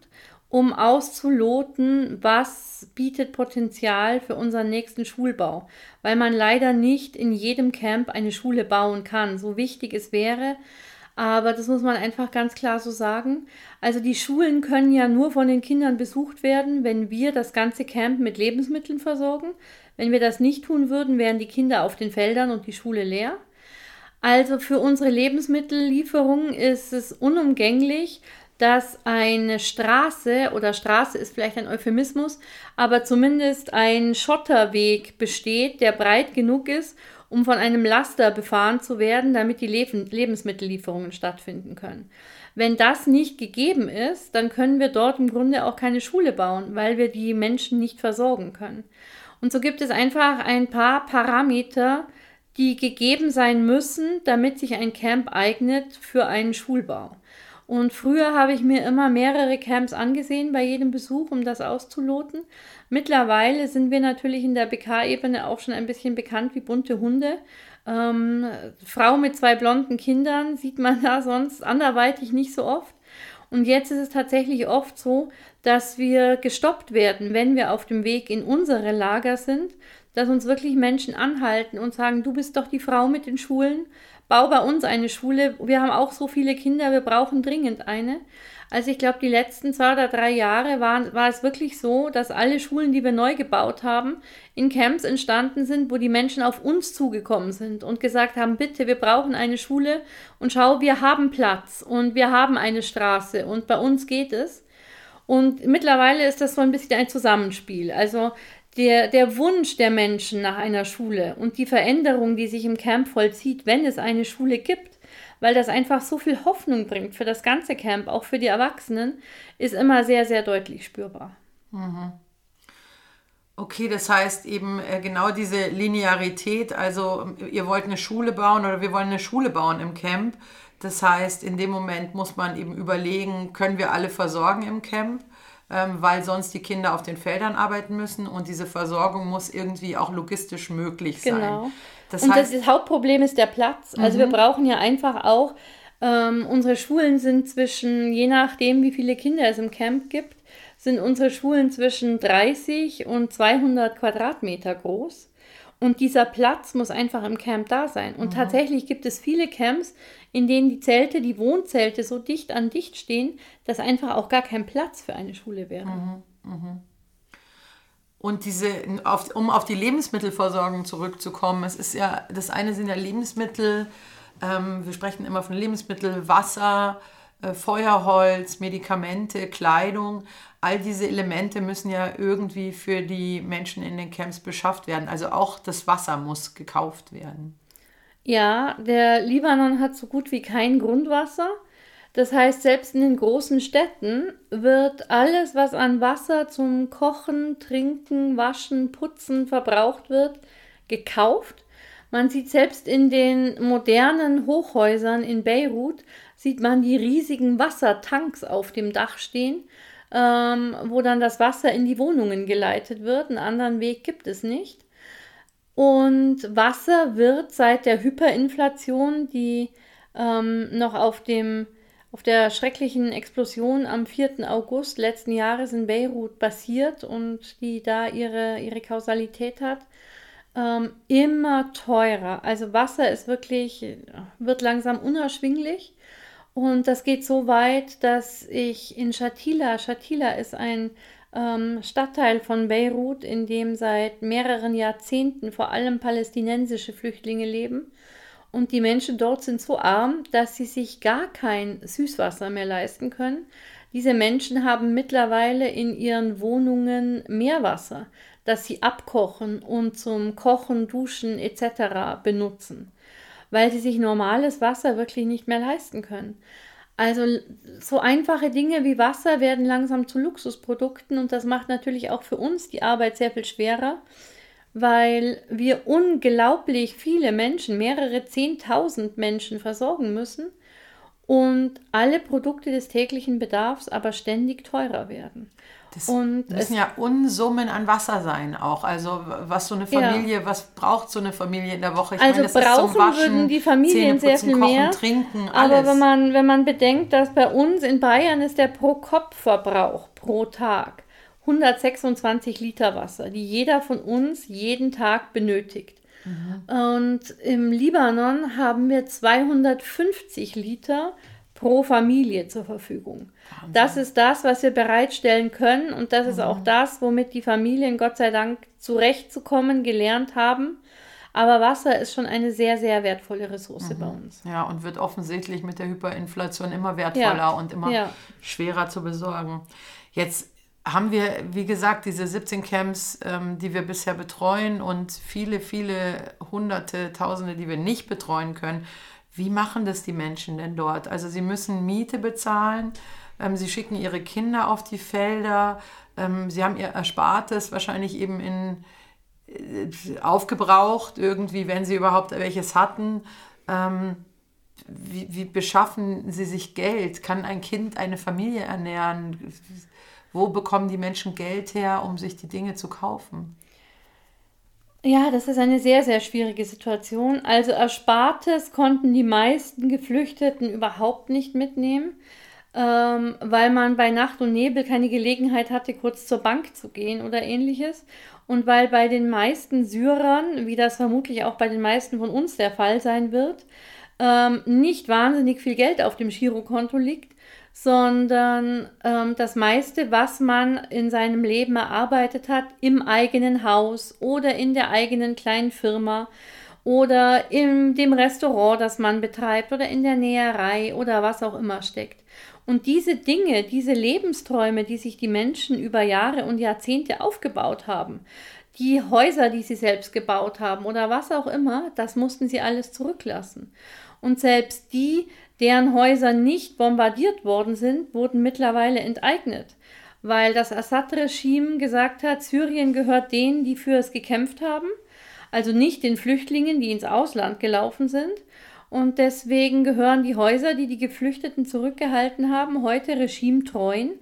um auszuloten, was bietet Potenzial für unseren nächsten Schulbau, weil man leider nicht in jedem Camp eine Schule bauen kann, so wichtig es wäre. Aber das muss man einfach ganz klar so sagen. Also die Schulen können ja nur von den Kindern besucht werden, wenn wir das ganze Camp mit Lebensmitteln versorgen. Wenn wir das nicht tun würden, wären die Kinder auf den Feldern und die Schule leer. Also für unsere Lebensmittellieferung ist es unumgänglich, dass eine Straße oder Straße ist vielleicht ein Euphemismus, aber zumindest ein Schotterweg besteht, der breit genug ist, um von einem Laster befahren zu werden, damit die Lebensmittellieferungen stattfinden können. Wenn das nicht gegeben ist, dann können wir dort im Grunde auch keine Schule bauen, weil wir die Menschen nicht versorgen können. Und so gibt es einfach ein paar Parameter, die gegeben sein müssen, damit sich ein Camp eignet für einen Schulbau. Und früher habe ich mir immer mehrere Camps angesehen bei jedem Besuch, um das auszuloten. Mittlerweile sind wir natürlich in der BK-Ebene auch schon ein bisschen bekannt wie bunte Hunde. Ähm, Frau mit zwei blonden Kindern sieht man da sonst anderweitig nicht so oft. Und jetzt ist es tatsächlich oft so, dass wir gestoppt werden, wenn wir auf dem Weg in unsere Lager sind, dass uns wirklich Menschen anhalten und sagen, du bist doch die Frau mit den Schulen, bau bei uns eine Schule. Wir haben auch so viele Kinder, wir brauchen dringend eine. Also ich glaube, die letzten zwei oder drei Jahre waren, war es wirklich so, dass alle Schulen, die wir neu gebaut haben, in Camps entstanden sind, wo die Menschen auf uns zugekommen sind und gesagt haben, bitte, wir brauchen eine Schule und schau, wir haben Platz und wir haben eine Straße und bei uns geht es. Und mittlerweile ist das so ein bisschen ein Zusammenspiel. Also der, der Wunsch der Menschen nach einer Schule und die Veränderung, die sich im Camp vollzieht, wenn es eine Schule gibt, weil das einfach so viel Hoffnung bringt für das ganze Camp, auch für die Erwachsenen, ist immer sehr, sehr deutlich spürbar. Mhm. Okay, das heißt eben äh, genau diese Linearität, also ihr wollt eine Schule bauen oder wir wollen eine Schule bauen im Camp. Das heißt, in dem Moment muss man eben überlegen, können wir alle versorgen im Camp? Ähm, weil sonst die Kinder auf den Feldern arbeiten müssen und diese Versorgung muss irgendwie auch logistisch möglich sein. Genau. Das und heißt, das, Hauptproblem ist der Platz. Also mhm. wir brauchen ja einfach auch, ähm, unsere Schulen sind zwischen, je nachdem wie viele Kinder es im Camp gibt, sind unsere Schulen zwischen 30 und 200 Quadratmeter groß. Und dieser Platz muss einfach im Camp da sein. Und mhm. tatsächlich gibt es viele Camps, in denen die Zelte, die Wohnzelte so dicht an dicht stehen, dass einfach auch gar kein Platz für eine Schule wäre. Mhm. Mhm. Und diese, auf, um auf die Lebensmittelversorgung zurückzukommen, es ist ja, das eine sind ja Lebensmittel, ähm, wir sprechen immer von Lebensmittel, Wasser, äh, Feuerholz, Medikamente, Kleidung. All diese Elemente müssen ja irgendwie für die Menschen in den Camps beschafft werden. Also auch das Wasser muss gekauft werden. Ja, der Libanon hat so gut wie kein Grundwasser. Das heißt, selbst in den großen Städten wird alles, was an Wasser zum Kochen, Trinken, Waschen, Putzen verbraucht wird, gekauft. Man sieht selbst in den modernen Hochhäusern in Beirut, sieht man die riesigen Wassertanks auf dem Dach stehen, ähm, wo dann das Wasser in die Wohnungen geleitet wird. Einen anderen Weg gibt es nicht. Und Wasser wird seit der Hyperinflation, die ähm, noch auf dem auf der schrecklichen Explosion am 4. August letzten Jahres in Beirut basiert und die da ihre, ihre Kausalität hat, ähm, immer teurer. Also Wasser ist wirklich, wird langsam unerschwinglich. Und das geht so weit, dass ich in Shatila, Shatila ist ein ähm, Stadtteil von Beirut, in dem seit mehreren Jahrzehnten vor allem palästinensische Flüchtlinge leben. Und die Menschen dort sind so arm, dass sie sich gar kein Süßwasser mehr leisten können. Diese Menschen haben mittlerweile in ihren Wohnungen Meerwasser, das sie abkochen und zum Kochen, Duschen etc. benutzen, weil sie sich normales Wasser wirklich nicht mehr leisten können. Also so einfache Dinge wie Wasser werden langsam zu Luxusprodukten und das macht natürlich auch für uns die Arbeit sehr viel schwerer, weil wir unglaublich viele Menschen, mehrere Zehntausend Menschen versorgen müssen und alle Produkte des täglichen Bedarfs aber ständig teurer werden. Das und müssen ja Unsummen an Wasser sein auch. Also was so eine Familie, ja. was braucht so eine Familie in der Woche? Ich also meine, brauchen Waschen, würden die Familien sehr viel Kochen, mehr. Trinken, alles. Aber wenn man, wenn man bedenkt, dass bei uns in Bayern ist der Pro-Kopf-Verbrauch pro Tag 126 Liter Wasser, die jeder von uns jeden Tag benötigt. Mhm. Und im Libanon haben wir 250 Liter pro Familie zur Verfügung. Wahnsinn. Das ist das, was wir bereitstellen können und das mhm. ist auch das, womit die Familien Gott sei Dank zurechtzukommen gelernt haben. Aber Wasser ist schon eine sehr, sehr wertvolle Ressource mhm. bei uns. Ja, und wird offensichtlich mit der Hyperinflation immer wertvoller ja. und immer ja. schwerer zu besorgen. Jetzt haben wir, wie gesagt, diese 17 Camps, ähm, die wir bisher betreuen und viele, viele Hunderte, Tausende, die wir nicht betreuen können. Wie machen das die Menschen denn dort? Also sie müssen Miete bezahlen, ähm, sie schicken ihre Kinder auf die Felder, ähm, sie haben ihr Erspartes wahrscheinlich eben in, äh, aufgebraucht, irgendwie, wenn sie überhaupt welches hatten. Ähm, wie, wie beschaffen sie sich Geld? Kann ein Kind eine Familie ernähren? Wo bekommen die Menschen Geld her, um sich die Dinge zu kaufen? Ja, das ist eine sehr, sehr schwierige Situation. Also Erspartes konnten die meisten Geflüchteten überhaupt nicht mitnehmen, ähm, weil man bei Nacht und Nebel keine Gelegenheit hatte, kurz zur Bank zu gehen oder ähnliches. Und weil bei den meisten Syrern, wie das vermutlich auch bei den meisten von uns der Fall sein wird, ähm, nicht wahnsinnig viel Geld auf dem Girokonto liegt, sondern ähm, das meiste, was man in seinem Leben erarbeitet hat, im eigenen Haus oder in der eigenen kleinen Firma oder in dem Restaurant, das man betreibt oder in der Näherei oder was auch immer steckt. Und diese Dinge, diese Lebensträume, die sich die Menschen über Jahre und Jahrzehnte aufgebaut haben, die Häuser, die sie selbst gebaut haben oder was auch immer, das mussten sie alles zurücklassen. Und selbst die, deren Häuser nicht bombardiert worden sind, wurden mittlerweile enteignet, weil das Assad-Regime gesagt hat, Syrien gehört denen, die für es gekämpft haben, also nicht den Flüchtlingen, die ins Ausland gelaufen sind. Und deswegen gehören die Häuser, die die Geflüchteten zurückgehalten haben, heute regimetreuen,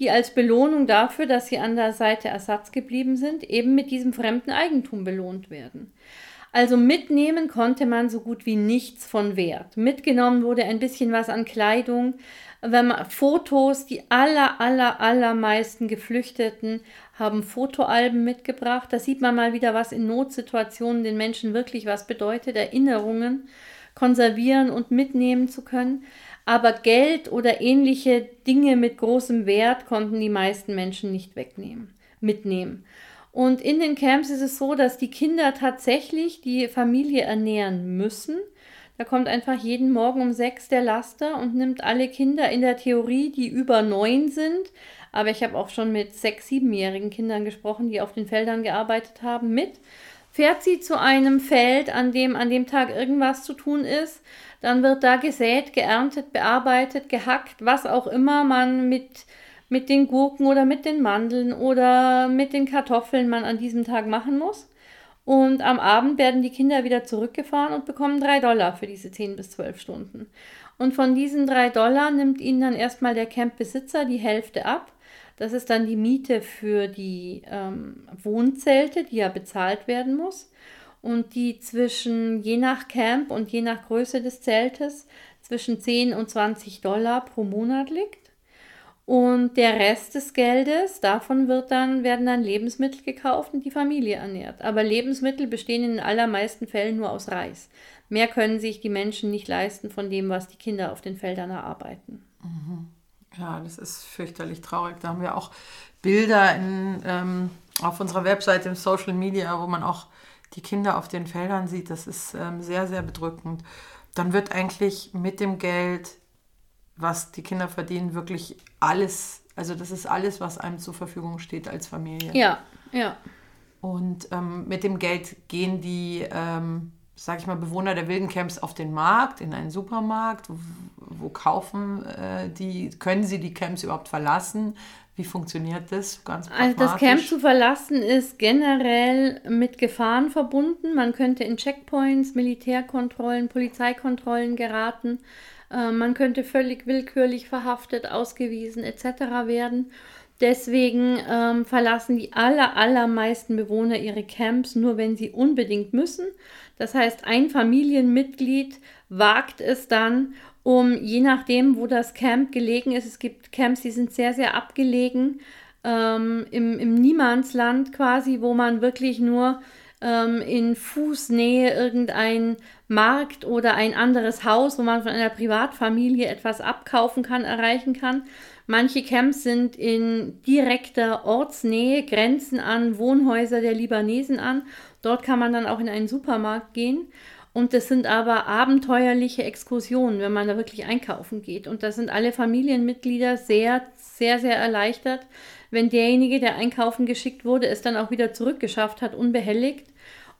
die als Belohnung dafür, dass sie an der Seite Assads geblieben sind, eben mit diesem fremden Eigentum belohnt werden. Also mitnehmen konnte man so gut wie nichts von Wert. Mitgenommen wurde ein bisschen was an Kleidung, wenn man Fotos, die aller, aller, allermeisten Geflüchteten haben Fotoalben mitgebracht. Da sieht man mal wieder, was in Notsituationen den Menschen wirklich was bedeutet, Erinnerungen konservieren und mitnehmen zu können. Aber Geld oder ähnliche Dinge mit großem Wert konnten die meisten Menschen nicht wegnehmen, mitnehmen. Und in den Camps ist es so, dass die Kinder tatsächlich die Familie ernähren müssen. Da kommt einfach jeden Morgen um sechs der Laster und nimmt alle Kinder in der Theorie, die über neun sind. Aber ich habe auch schon mit sechs, siebenjährigen Kindern gesprochen, die auf den Feldern gearbeitet haben, mit. Fährt sie zu einem Feld, an dem an dem Tag irgendwas zu tun ist, dann wird da gesät, geerntet, bearbeitet, gehackt, was auch immer man mit, mit den Gurken oder mit den Mandeln oder mit den Kartoffeln man an diesem Tag machen muss. Und am Abend werden die Kinder wieder zurückgefahren und bekommen drei Dollar für diese zehn bis zwölf Stunden. Und von diesen drei Dollar nimmt ihnen dann erstmal der Campbesitzer die Hälfte ab. Das ist dann die Miete für die ähm, Wohnzelte, die ja bezahlt werden muss. Und die zwischen, je nach Camp und je nach Größe des Zeltes, zwischen 10 und 20 Dollar pro Monat liegt. Und der Rest des Geldes, davon wird dann, werden dann Lebensmittel gekauft und die Familie ernährt. Aber Lebensmittel bestehen in den allermeisten Fällen nur aus Reis. Mehr können sich die Menschen nicht leisten von dem, was die Kinder auf den Feldern erarbeiten. Mhm. Ja, das ist fürchterlich traurig. Da haben wir auch Bilder in, ähm, auf unserer Webseite im Social Media, wo man auch die Kinder auf den Feldern sieht. Das ist ähm, sehr, sehr bedrückend. Dann wird eigentlich mit dem Geld was die Kinder verdienen, wirklich alles, also das ist alles, was einem zur Verfügung steht als Familie. Ja, ja. Und ähm, mit dem Geld gehen die, ähm, sag ich mal, Bewohner der wilden Camps auf den Markt, in einen Supermarkt. Wo, wo kaufen äh, die, können sie die Camps überhaupt verlassen? Wie funktioniert das? Ganz also das Camp zu verlassen ist generell mit Gefahren verbunden. Man könnte in Checkpoints, Militärkontrollen, Polizeikontrollen geraten. Äh, man könnte völlig willkürlich verhaftet, ausgewiesen etc. werden. Deswegen ähm, verlassen die aller, allermeisten Bewohner ihre Camps nur, wenn sie unbedingt müssen. Das heißt, ein Familienmitglied wagt es dann, um je nachdem, wo das Camp gelegen ist, es gibt Camps, die sind sehr, sehr abgelegen, ähm, im, im Niemandsland quasi, wo man wirklich nur ähm, in Fußnähe irgendein Markt oder ein anderes Haus, wo man von einer Privatfamilie etwas abkaufen kann, erreichen kann. Manche Camps sind in direkter Ortsnähe, grenzen an Wohnhäuser der Libanesen an. Dort kann man dann auch in einen Supermarkt gehen. Und das sind aber abenteuerliche Exkursionen, wenn man da wirklich einkaufen geht. Und da sind alle Familienmitglieder sehr, sehr, sehr erleichtert, wenn derjenige, der einkaufen geschickt wurde, es dann auch wieder zurückgeschafft hat, unbehelligt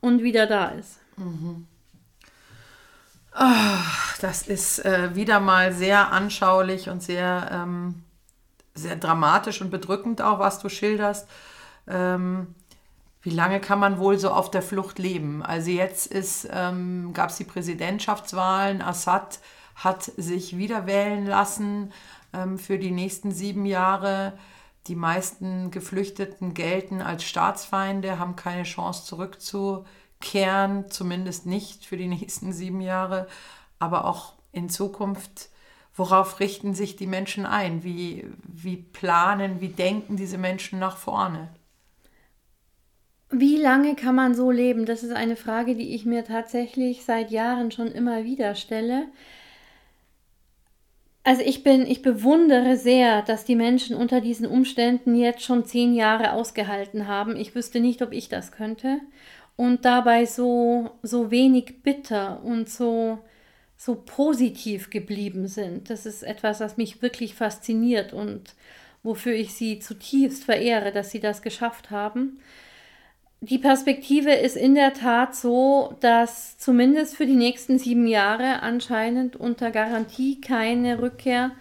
und wieder da ist. Mhm. Oh, das ist äh, wieder mal sehr anschaulich und sehr, ähm, sehr dramatisch und bedrückend auch, was du schilderst. Ähm, wie lange kann man wohl so auf der Flucht leben? Also jetzt ähm, gab es die Präsidentschaftswahlen. Assad hat sich wieder wählen lassen ähm, für die nächsten sieben Jahre. Die meisten Geflüchteten gelten als Staatsfeinde, haben keine Chance zurückzukehren, zumindest nicht für die nächsten sieben Jahre, aber auch in Zukunft. Worauf richten sich die Menschen ein? Wie, wie planen, wie denken diese Menschen nach vorne? Wie lange kann man so leben? Das ist eine Frage, die ich mir tatsächlich seit Jahren schon immer wieder stelle. Also ich bin, ich bewundere sehr, dass die Menschen unter diesen Umständen jetzt schon zehn Jahre ausgehalten haben. Ich wüsste nicht, ob ich das könnte. Und dabei so, so wenig bitter und so, so positiv geblieben sind. Das ist etwas, was mich wirklich fasziniert und wofür ich sie zutiefst verehre, dass sie das geschafft haben die Perspektive ist in der Tat so, dass zumindest für die nächsten sieben Jahre anscheinend unter Garantie keine Rückkehr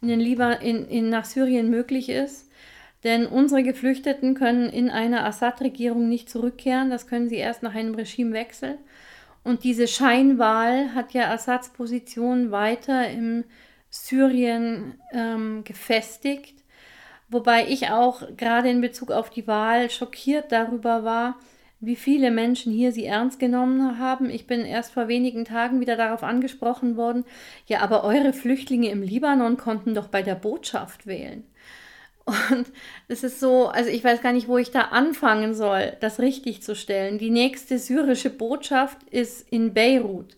in den Liban in, in nach Syrien möglich ist. Denn unsere Geflüchteten können in einer Assad-Regierung nicht zurückkehren. Das können sie erst nach einem Regimewechsel. Und diese Scheinwahl hat ja Assads Position weiter im Syrien ähm, gefestigt. Wobei ich auch gerade in Bezug auf die Wahl schockiert darüber war, wie viele Menschen hier sie ernst genommen haben. Ich bin erst vor wenigen Tagen wieder darauf angesprochen worden, ja, aber eure Flüchtlinge im Libanon konnten doch bei der Botschaft wählen. Und es ist so, also ich weiß gar nicht, wo ich da anfangen soll, das richtig zu stellen. Die nächste syrische Botschaft ist in Beirut.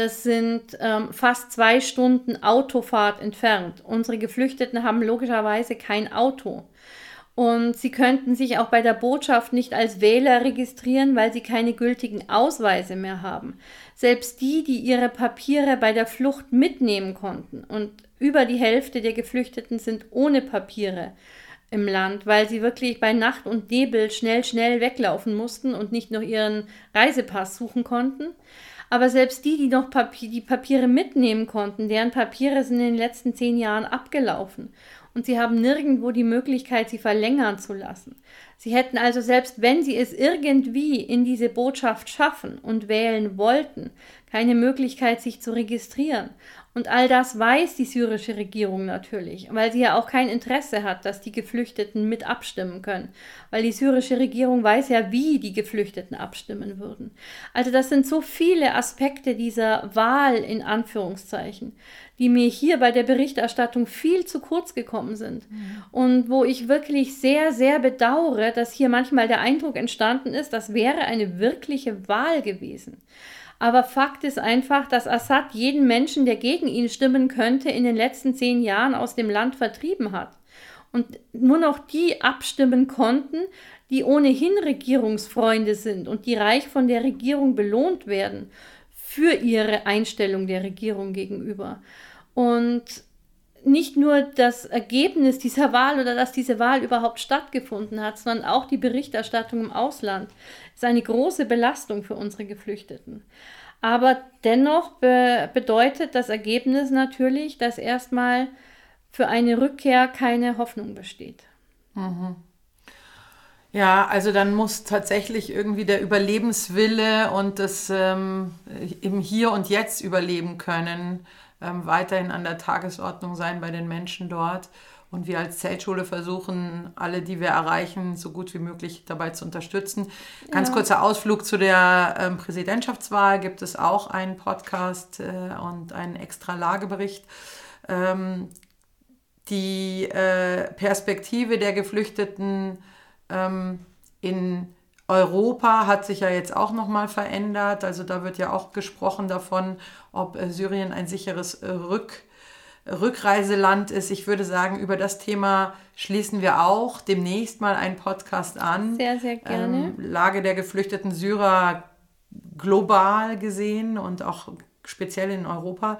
Das sind ähm, fast zwei Stunden Autofahrt entfernt. Unsere Geflüchteten haben logischerweise kein Auto. Und sie könnten sich auch bei der Botschaft nicht als Wähler registrieren, weil sie keine gültigen Ausweise mehr haben. Selbst die, die ihre Papiere bei der Flucht mitnehmen konnten. Und über die Hälfte der Geflüchteten sind ohne Papiere im Land, weil sie wirklich bei Nacht und Nebel schnell, schnell weglaufen mussten und nicht noch ihren Reisepass suchen konnten. Aber selbst die, die noch Papier, die Papiere mitnehmen konnten, deren Papiere sind in den letzten zehn Jahren abgelaufen und sie haben nirgendwo die Möglichkeit, sie verlängern zu lassen. Sie hätten also selbst wenn sie es irgendwie in diese Botschaft schaffen und wählen wollten, keine Möglichkeit, sich zu registrieren. Und all das weiß die syrische Regierung natürlich, weil sie ja auch kein Interesse hat, dass die Geflüchteten mit abstimmen können, weil die syrische Regierung weiß ja, wie die Geflüchteten abstimmen würden. Also das sind so viele Aspekte dieser Wahl in Anführungszeichen, die mir hier bei der Berichterstattung viel zu kurz gekommen sind mhm. und wo ich wirklich sehr, sehr bedauere, dass hier manchmal der Eindruck entstanden ist, das wäre eine wirkliche Wahl gewesen. Aber Fakt ist einfach, dass Assad jeden Menschen, der gegen ihn stimmen könnte, in den letzten zehn Jahren aus dem Land vertrieben hat. Und nur noch die abstimmen konnten, die ohnehin Regierungsfreunde sind und die reich von der Regierung belohnt werden für ihre Einstellung der Regierung gegenüber. Und nicht nur das Ergebnis dieser Wahl oder dass diese Wahl überhaupt stattgefunden hat, sondern auch die Berichterstattung im Ausland ist eine große Belastung für unsere Geflüchteten. Aber dennoch be bedeutet das Ergebnis natürlich, dass erstmal für eine Rückkehr keine Hoffnung besteht. Mhm. Ja, also dann muss tatsächlich irgendwie der Überlebenswille und das ähm, im Hier und Jetzt überleben können ähm, weiterhin an der Tagesordnung sein bei den Menschen dort. Und wir als Zeltschule versuchen, alle, die wir erreichen, so gut wie möglich dabei zu unterstützen. Ganz ja. kurzer Ausflug zu der ähm, Präsidentschaftswahl gibt es auch einen Podcast äh, und einen extra Lagebericht. Ähm, die äh, Perspektive der Geflüchteten ähm, in Europa hat sich ja jetzt auch nochmal verändert. Also da wird ja auch gesprochen davon, ob äh, Syrien ein sicheres äh, Rück, Rückreiseland ist. Ich würde sagen, über das Thema schließen wir auch demnächst mal einen Podcast an. Sehr, sehr gerne. Ähm, Lage der geflüchteten Syrer global gesehen und auch speziell in Europa.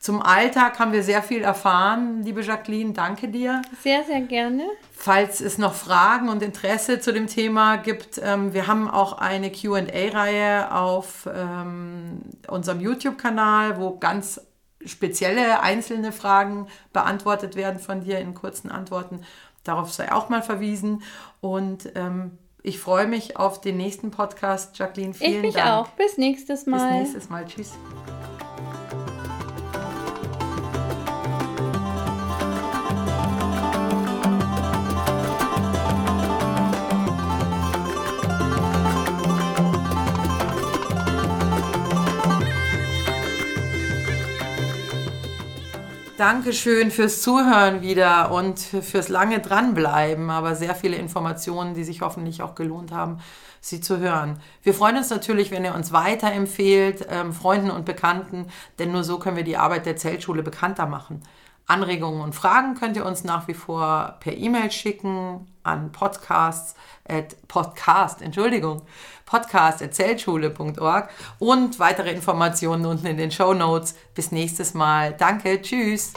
Zum Alltag haben wir sehr viel erfahren, liebe Jacqueline. Danke dir. Sehr, sehr gerne. Falls es noch Fragen und Interesse zu dem Thema gibt, ähm, wir haben auch eine QA-Reihe auf ähm, unserem YouTube-Kanal, wo ganz spezielle einzelne Fragen beantwortet werden von dir in kurzen Antworten. Darauf sei auch mal verwiesen. Und ähm, ich freue mich auf den nächsten Podcast. Jacqueline, vielen ich mich Dank. auch. Bis nächstes Mal. Bis nächstes Mal. Tschüss. Dankeschön fürs Zuhören wieder und fürs lange dranbleiben, aber sehr viele Informationen, die sich hoffentlich auch gelohnt haben, sie zu hören. Wir freuen uns natürlich, wenn ihr uns weiterempfehlt, ähm, Freunden und Bekannten, denn nur so können wir die Arbeit der Zeltschule bekannter machen. Anregungen und Fragen könnt ihr uns nach wie vor per E-Mail schicken an podcasts at podcast, Entschuldigung, podcast at und weitere Informationen unten in den Show Notes. Bis nächstes Mal. Danke, tschüss.